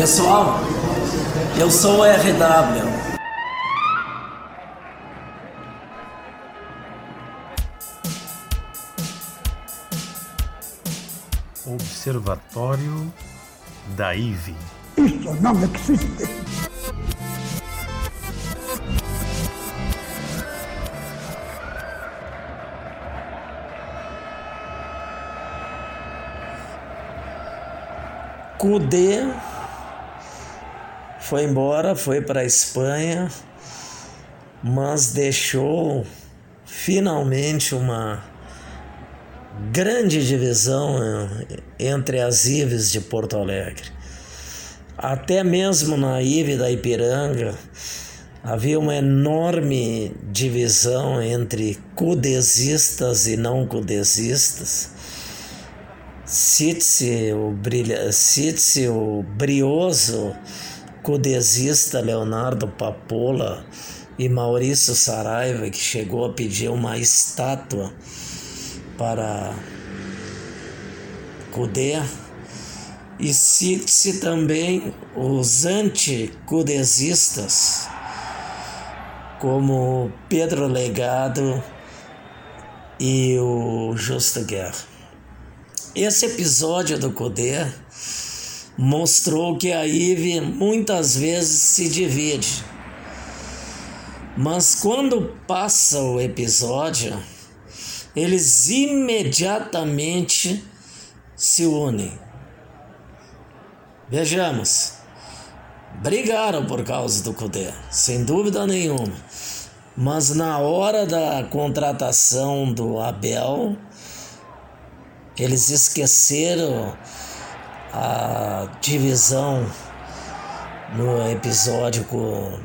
Pessoal, eu sou o RW. Observatório da IVE. Isso não existe. Cudê foi embora, foi para a Espanha, mas deixou finalmente uma grande divisão eh, entre as IVES de Porto Alegre. Até mesmo na IVE da Ipiranga havia uma enorme divisão entre cudesistas e não cudesistas. Cite o, brilha, cite o brioso cudesista Leonardo Papola e Maurício Saraiva, que chegou a pedir uma estátua para Cudê. E cite-se também os anticudesistas, como Pedro Legado e o Justo Guerra. Esse episódio do Cudê mostrou que a IVE muitas vezes se divide. Mas quando passa o episódio, eles imediatamente se unem. Vejamos. Brigaram por causa do Cudê, sem dúvida nenhuma. Mas na hora da contratação do Abel, eles esqueceram a divisão no episódio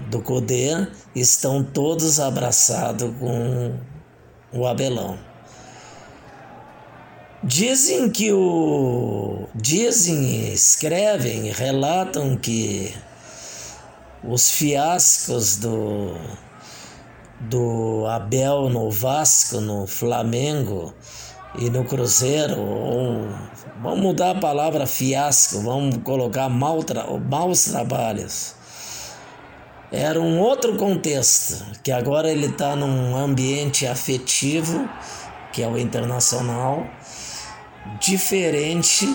do Codê, estão todos abraçados com o Abelão. Dizem que o. Dizem, escrevem, relatam que os fiascos do, do Abel no Vasco, no Flamengo, e no Cruzeiro, ou, vamos mudar a palavra fiasco, vamos colocar mal tra, maus trabalhos. Era um outro contexto, que agora ele está num ambiente afetivo, que é o internacional, diferente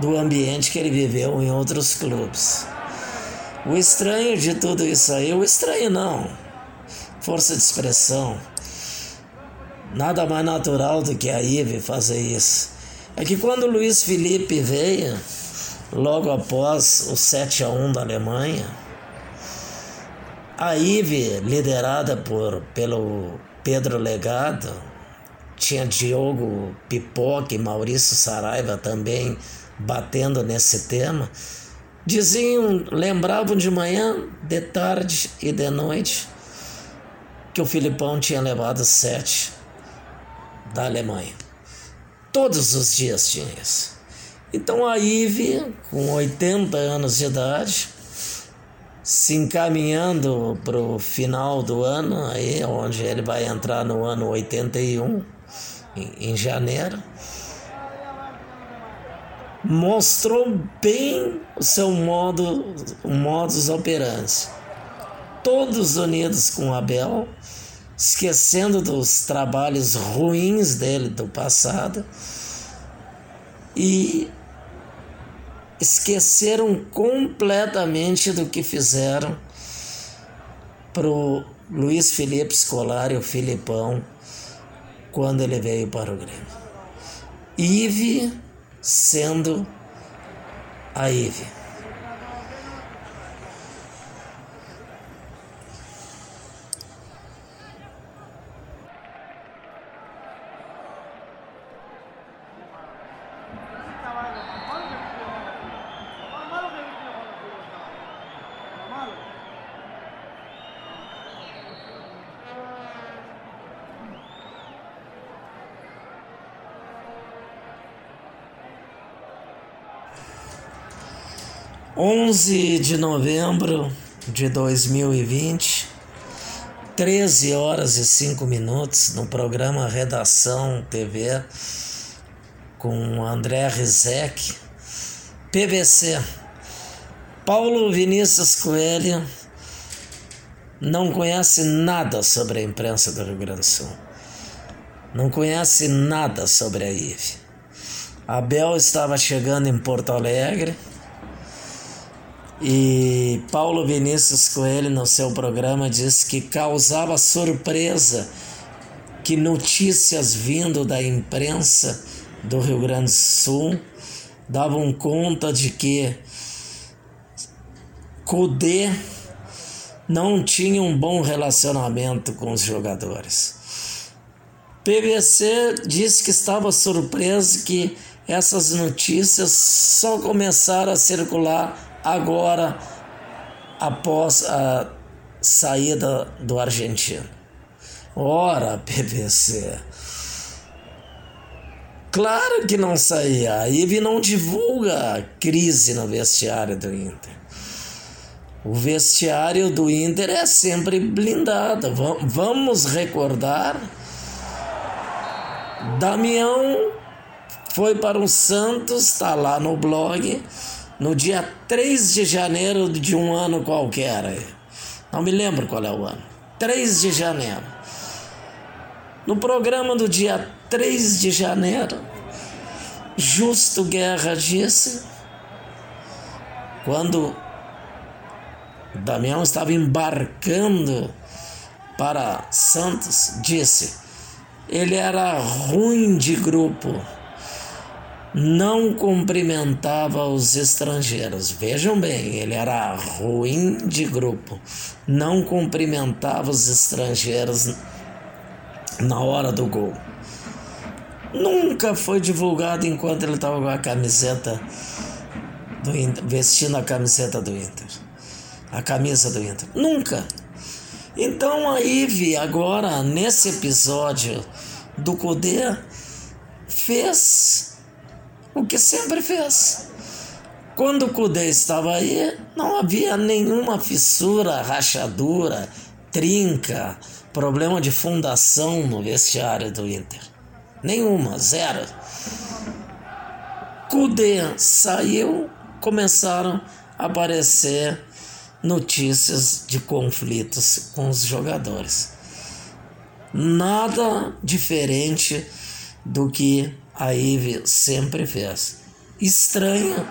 do ambiente que ele viveu em outros clubes. O estranho de tudo isso aí, o estranho não, força de expressão Nada mais natural do que a Ive fazer isso. É que quando Luiz Felipe veio, logo após o 7 a 1 da Alemanha, a Ive, liderada por, pelo Pedro Legado, tinha Diogo Pipoca e Maurício Saraiva também batendo nesse tema, diziam, lembravam de manhã, de tarde e de noite que o Filipão tinha levado sete da Alemanha. Todos os dias tinha isso. Então a Ive, com 80 anos de idade, se encaminhando para o final do ano, aí, onde ele vai entrar no ano 81, em, em janeiro, mostrou bem o seu modo, o modus operandi. Todos unidos com Abel, esquecendo dos trabalhos ruins dele do passado e esqueceram completamente do que fizeram pro Luiz Felipe Scolari, o Filipão, quando ele veio para o Grêmio. Ive sendo a Ive. 11 de novembro de 2020, 13 horas e 5 minutos no programa Redação TV com André Rizek, PVC. Paulo Vinícius Coelho não conhece nada sobre a imprensa do Rio Grande do Sul. Não conhece nada sobre a IVE. Abel estava chegando em Porto Alegre e Paulo Vinícius Coelho, no seu programa, disse que causava surpresa que notícias vindo da imprensa do Rio Grande do Sul davam conta de que Cudê não tinha um bom relacionamento com os jogadores. PVC disse que estava surpreso que essas notícias só começaram a circular agora após a saída do argentino. Ora, PVC, Claro que não saía. A IVE não divulga a crise no vestiário do Inter. O vestiário do Inter é sempre blindado. Vamos recordar. Damião foi para o Santos, está lá no blog, no dia 3 de janeiro de um ano qualquer. Não me lembro qual é o ano. 3 de janeiro. No programa do dia 3 de janeiro, Justo Guerra disse, quando Damião estava embarcando para Santos, disse: ele era ruim de grupo, não cumprimentava os estrangeiros. Vejam bem, ele era ruim de grupo, não cumprimentava os estrangeiros na hora do gol. Nunca foi divulgado enquanto ele estava com a camiseta do Inter, vestindo a camiseta do Inter. A camisa do Inter. Nunca. Então a Ive agora, nesse episódio do Cudê, fez o que sempre fez. Quando o Cudê estava aí, não havia nenhuma fissura, rachadura, trinca, problema de fundação no vestiário do Inter. Nenhuma, zero. Cudê saiu, começaram a aparecer notícias de conflitos com os jogadores. Nada diferente do que a Ive sempre fez. Estranho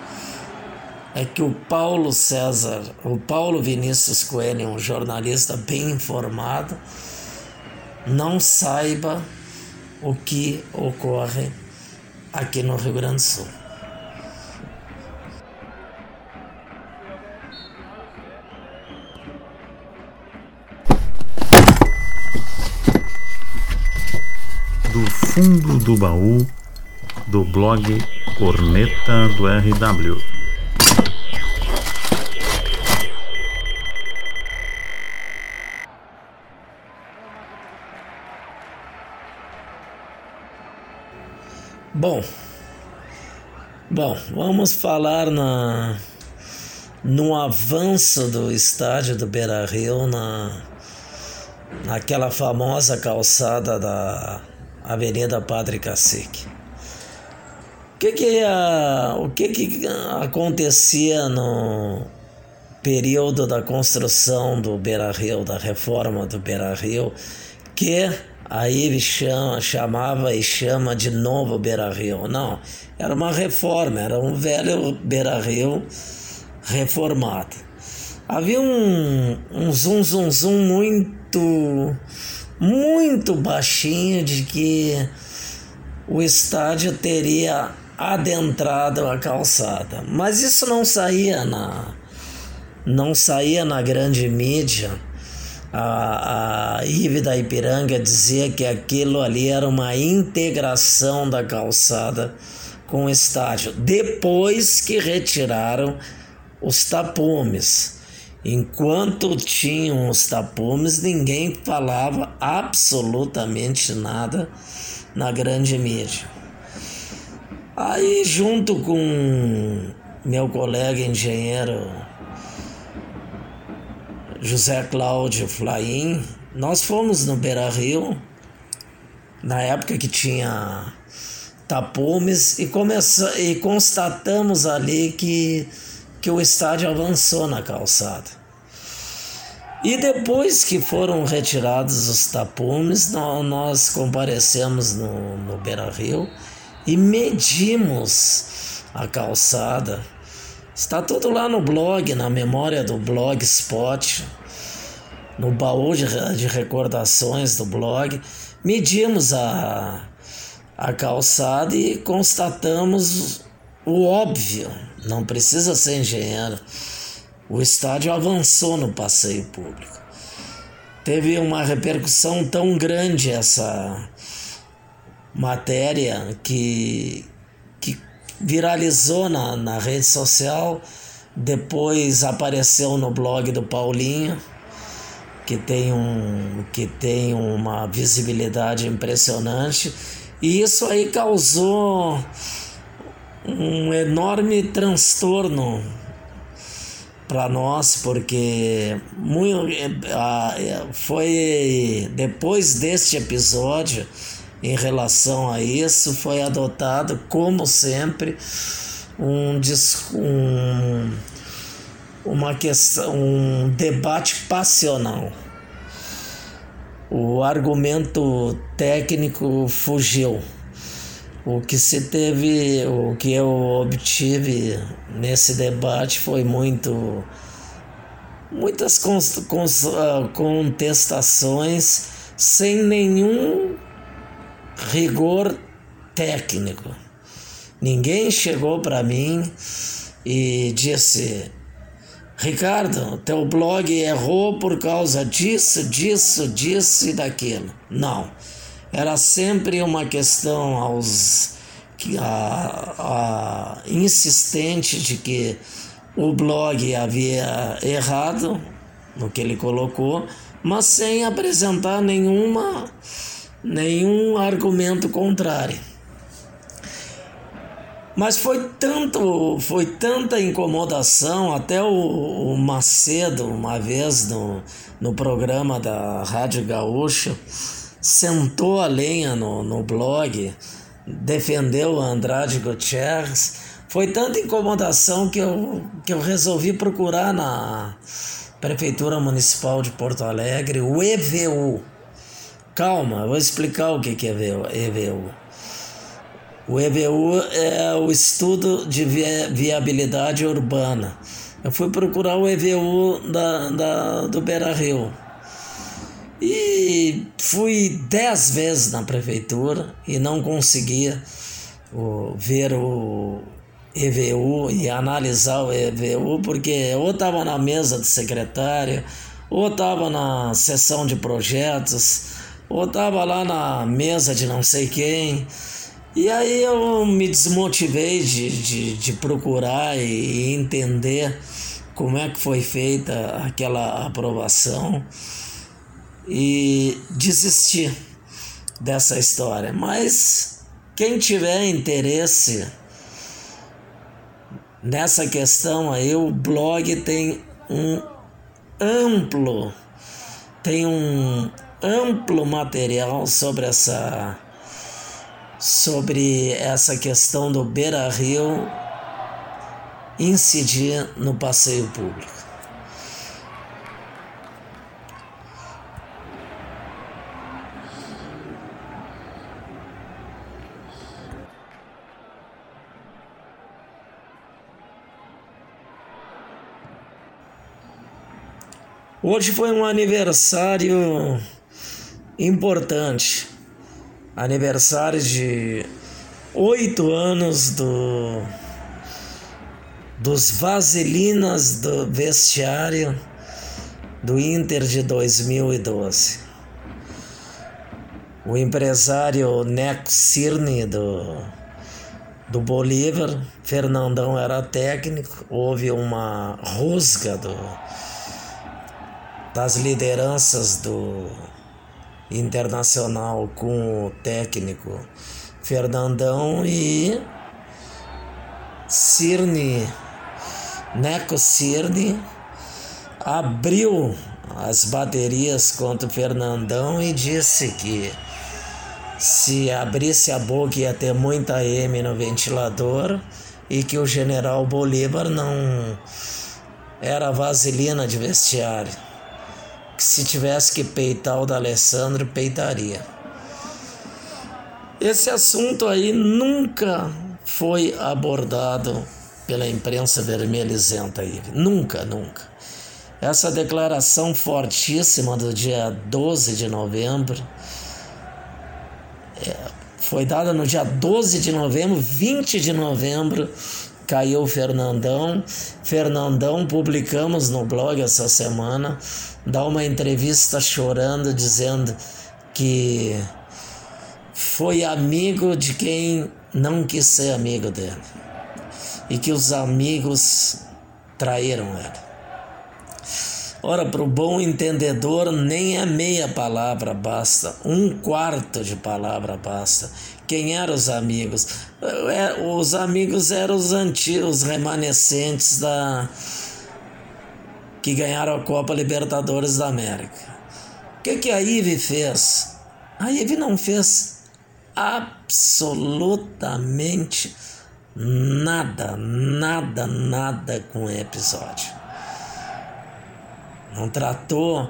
é que o Paulo César, o Paulo Vinícius Coelho, um jornalista bem informado, não saiba o que ocorre aqui no Rio Grande do Sul. Do fundo do baú do blog Corneta do RW. Bom, bom, vamos falar na no avanço do estádio do Beira Rio na naquela famosa calçada da Avenida Padre Cacique. O que que, ia, o que que acontecia no período da construção do Beira Rio, da reforma do Beira Rio, que Aí chama, chamava e chama de novo Beira Rio. Não, era uma reforma, era um velho Beira Rio reformado. Havia um, um zum zum zum muito, muito baixinho de que o estádio teria adentrado a calçada. Mas isso não saía na, não saía na grande mídia a, a Ive da Ipiranga dizia que aquilo ali era uma integração da calçada com o estádio, depois que retiraram os tapumes. Enquanto tinham os tapumes, ninguém falava absolutamente nada na grande mídia. Aí, junto com meu colega engenheiro José Cláudio Flaim, nós fomos no Beira Rio, na época que tinha tapumes, e, começa, e constatamos ali que, que o estádio avançou na calçada. E depois que foram retirados os tapumes, nós comparecemos no, no Beira Rio e medimos a calçada. Está tudo lá no blog, na memória do blog Spot, no baú de, de recordações do blog. Medimos a, a calçada e constatamos o óbvio, não precisa ser engenheiro o estádio avançou no passeio público. Teve uma repercussão tão grande essa matéria que, que viralizou na, na rede social, depois apareceu no blog do Paulinho, que tem, um, que tem uma visibilidade impressionante, e isso aí causou um enorme transtorno para nós, porque muito, foi depois deste episódio, em relação a isso, foi adotado, como sempre, um, um, uma questão, um debate passional. O argumento técnico fugiu. O que se teve, o que eu obtive nesse debate foi muito muitas ah, contestações sem nenhum rigor técnico. Ninguém chegou para mim e disse: Ricardo, teu blog errou por causa disso, disso, disso e daquilo. Não era sempre uma questão aos a, a, insistente de que o blog havia errado no que ele colocou, mas sem apresentar nenhuma nenhum argumento contrário. Mas foi tanto, foi tanta incomodação, até o, o Macedo, uma vez no, no programa da Rádio Gaúcha, sentou a lenha no, no blog, defendeu Andrade Gutierrez. Foi tanta incomodação que eu, que eu resolvi procurar na Prefeitura Municipal de Porto Alegre o EVU. Calma, vou explicar o que é EVU. O EVU é o estudo de viabilidade urbana. Eu fui procurar o EVU da, da, do Beira Rio. E fui dez vezes na prefeitura e não conseguia o, ver o EVU e analisar o EVU, porque ou estava na mesa do secretário, ou estava na sessão de projetos, ou estava lá na mesa de não sei quem. E aí eu me desmotivei de, de, de procurar e entender como é que foi feita aquela aprovação e desistir dessa história. Mas quem tiver interesse nessa questão aí, o blog tem um amplo, tem um amplo material sobre essa sobre essa questão do Beira Rio incidir no passeio público. Hoje foi um aniversário importante. Aniversário de oito anos do dos Vaselinas do vestiário do Inter de 2012. O empresário Neco Cirne do, do Bolívar, Fernandão era técnico, houve uma rusga do das lideranças do Internacional com o técnico Fernandão e Cirne, Neco Cirne abriu as baterias contra o Fernandão e disse que se abrisse a boca ia ter muita M no ventilador e que o general Bolívar não era vaselina de vestiário. Que se tivesse que peitar o da Alessandro, peitaria. Esse assunto aí nunca foi abordado pela imprensa vermelhizenta aí. Nunca, nunca. Essa declaração fortíssima do dia 12 de novembro é, foi dada no dia 12 de novembro, 20 de novembro, caiu Fernandão. Fernandão, publicamos no blog essa semana, dá uma entrevista chorando, dizendo que foi amigo de quem não quis ser amigo dele e que os amigos traíram ele. Ora, para o bom entendedor, nem a meia palavra basta, um quarto de palavra basta. Quem eram os amigos? É, os amigos eram os antigos, remanescentes da que ganharam a Copa Libertadores da América. O que, que a IVE fez? A IVE não fez absolutamente nada, nada, nada com o episódio não tratou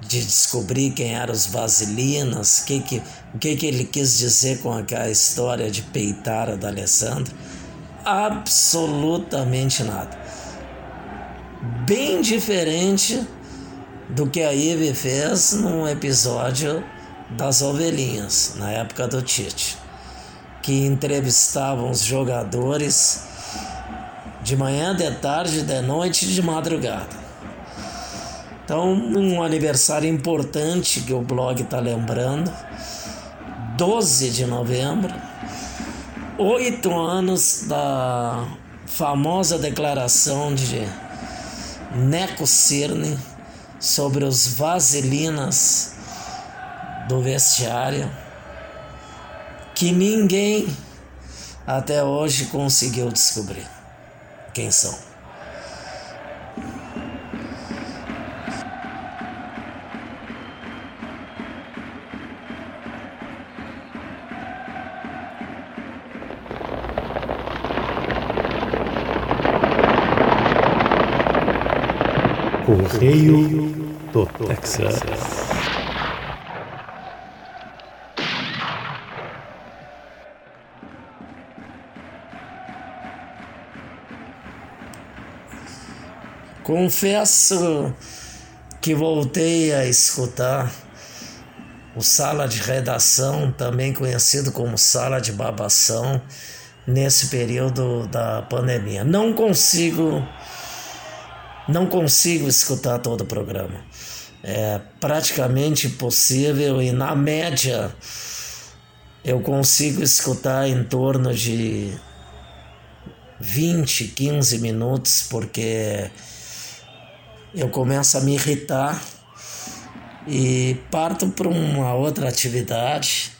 de descobrir quem eram os vasilinas, que que, o que, que ele quis dizer com aquela história de peitar a da Alessandro. Absolutamente nada. Bem diferente do que a Ive fez no episódio das ovelhinhas, na época do Tite, que entrevistavam os jogadores de manhã, de tarde, de noite e de madrugada. Então, um aniversário importante que o blog está lembrando, 12 de novembro, oito anos da famosa declaração de Neco Cirne sobre os vaselinas do vestiário, que ninguém até hoje conseguiu descobrir quem são. Correio do Texas. Confesso que voltei a escutar o Sala de Redação, também conhecido como Sala de Babação, nesse período da pandemia. Não consigo não consigo escutar todo o programa. É praticamente impossível e na média eu consigo escutar em torno de 20, 15 minutos, porque eu começo a me irritar e parto para uma outra atividade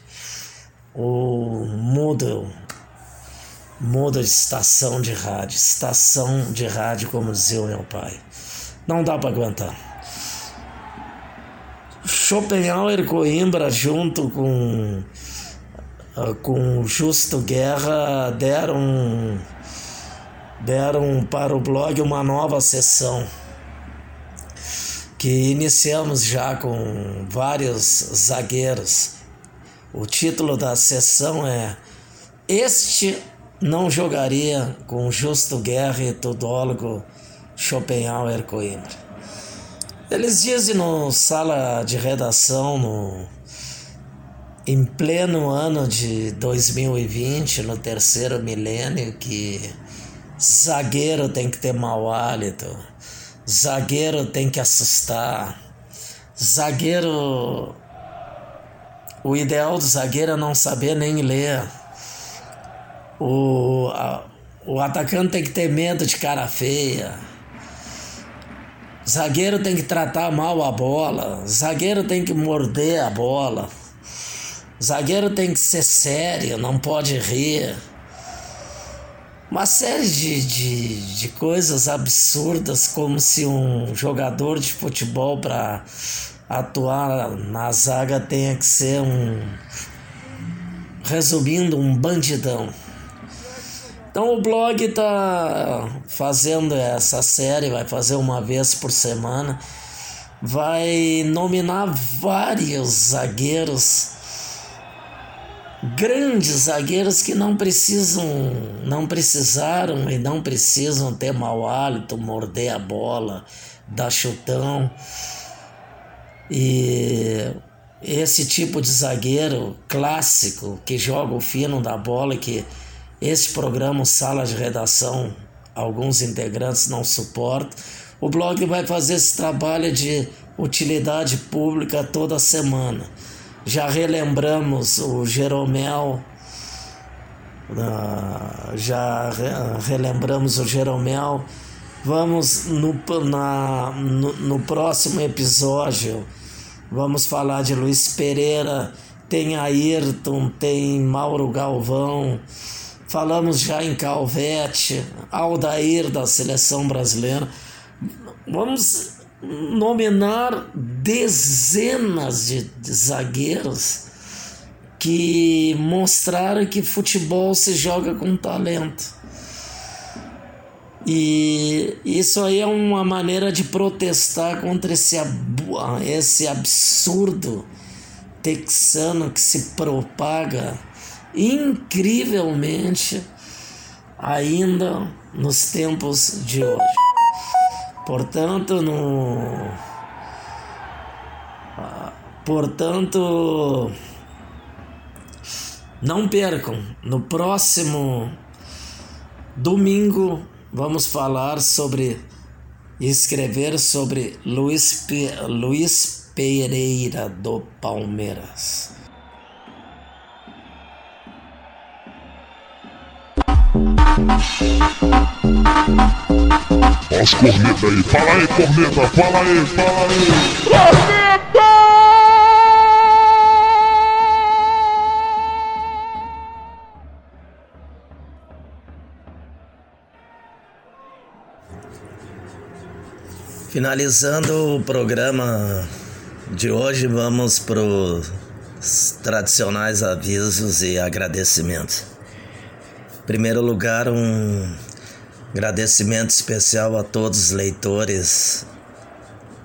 ou mudo muda de estação de rádio, estação de rádio, como dizia o meu pai. Não dá para aguentar. Schopenhauer Coimbra, junto com, ah, com Justo Guerra, deram, deram para o blog uma nova sessão que iniciamos já com vários zagueiros. O título da sessão é Este não jogaria com Justo Guerra e Tudólogo Schopenhauer Coimbra. Eles dizem no sala de redação, no, em pleno ano de 2020, no terceiro milênio, que zagueiro tem que ter mau hálito, zagueiro tem que assustar, zagueiro. O ideal do zagueiro é não saber nem ler. O, a, o atacante tem que ter medo de cara feia. Zagueiro tem que tratar mal a bola. Zagueiro tem que morder a bola. Zagueiro tem que ser sério, não pode rir. uma série de, de, de coisas absurdas, como se um jogador de futebol para atuar na zaga tenha que ser um. Resumindo, um bandidão. Então o blog está fazendo essa série, vai fazer uma vez por semana, vai nominar vários zagueiros grandes zagueiros que não precisam, não precisaram e não precisam ter mau hálito, morder a bola, dar chutão. E esse tipo de zagueiro clássico que joga o fino da bola que esse programa Sala de Redação alguns integrantes não suportam. O blog vai fazer esse trabalho de utilidade pública toda semana já relembramos o Jeromel, uh, já relembramos o Jeromel. Vamos no, na, no, no próximo episódio, vamos falar de Luiz Pereira, tem Ayrton, tem Mauro Galvão, falamos já em Calvete, Aldair da seleção brasileira. Vamos nominar dezenas de, zagueiros que mostraram que futebol se joga com talento. E isso aí é uma maneira de protestar contra esse, esse absurdo texano que se propaga incrivelmente ainda nos tempos de hoje. Portanto, no Portanto, não percam. No próximo domingo vamos falar sobre escrever sobre Luiz, Pe Luiz Pereira do Palmeiras. As cornetas aí, fala aí, corneta, fala aí, fala aí. Corneta! Finalizando o programa de hoje, vamos para os tradicionais avisos e agradecimentos. Primeiro lugar, um agradecimento especial a todos os leitores,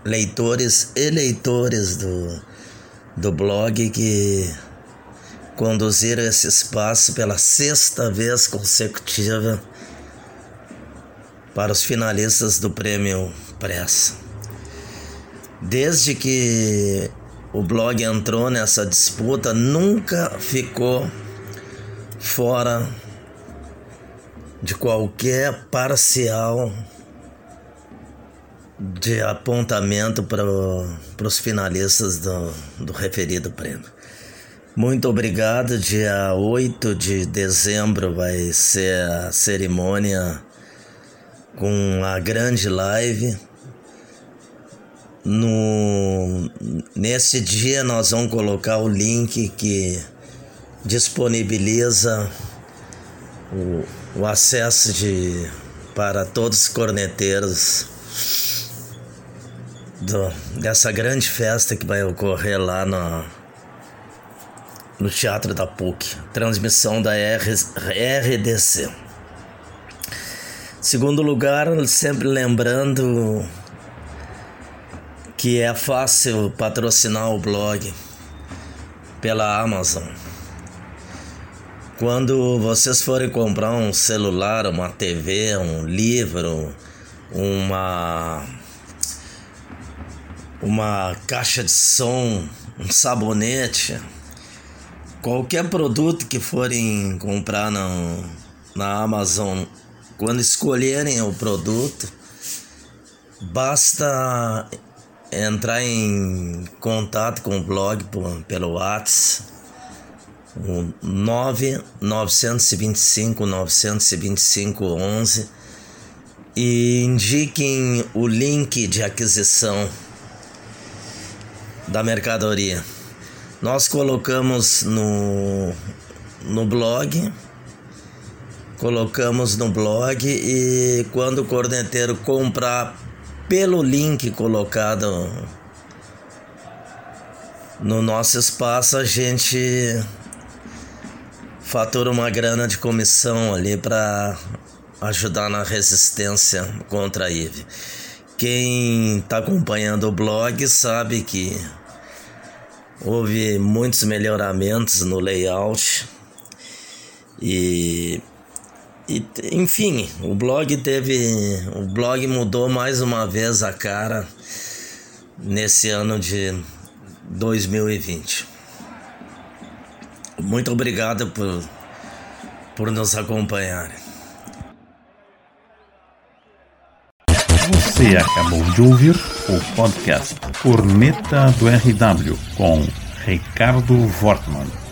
leitores e leitores do, do blog que conduziram esse espaço pela sexta vez consecutiva para os finalistas do prêmio pressa. Desde que o blog entrou nessa disputa, nunca ficou fora de qualquer parcial de apontamento para os finalistas do, do referido prêmio. Muito obrigado. Dia 8 de dezembro vai ser a cerimônia com a grande live no, nesse dia nós vamos colocar o link que disponibiliza o, o acesso de, para todos os corneteiros do, dessa grande festa que vai ocorrer lá no, no Teatro da PUC, transmissão da R, RDC. Segundo lugar, sempre lembrando que é fácil patrocinar o blog pela Amazon. Quando vocês forem comprar um celular, uma TV, um livro, uma uma caixa de som, um sabonete, qualquer produto que forem comprar na, na Amazon, quando escolherem o produto, basta entrar em contato com o blog pelo WhatsApp, o 9925 925 11 e indiquem o link de aquisição da mercadoria. Nós colocamos no, no blog colocamos no blog e quando o corneteiro comprar pelo link colocado no nosso espaço, a gente fatura uma grana de comissão ali para ajudar na resistência contra a IVE. Quem está acompanhando o blog sabe que houve muitos melhoramentos no layout e, e enfim, o blog teve, o blog mudou mais uma vez a cara nesse ano de 2020. Muito obrigado por, por nos acompanharem. Você acabou de ouvir o podcast Corneta do RW com Ricardo Wortmann.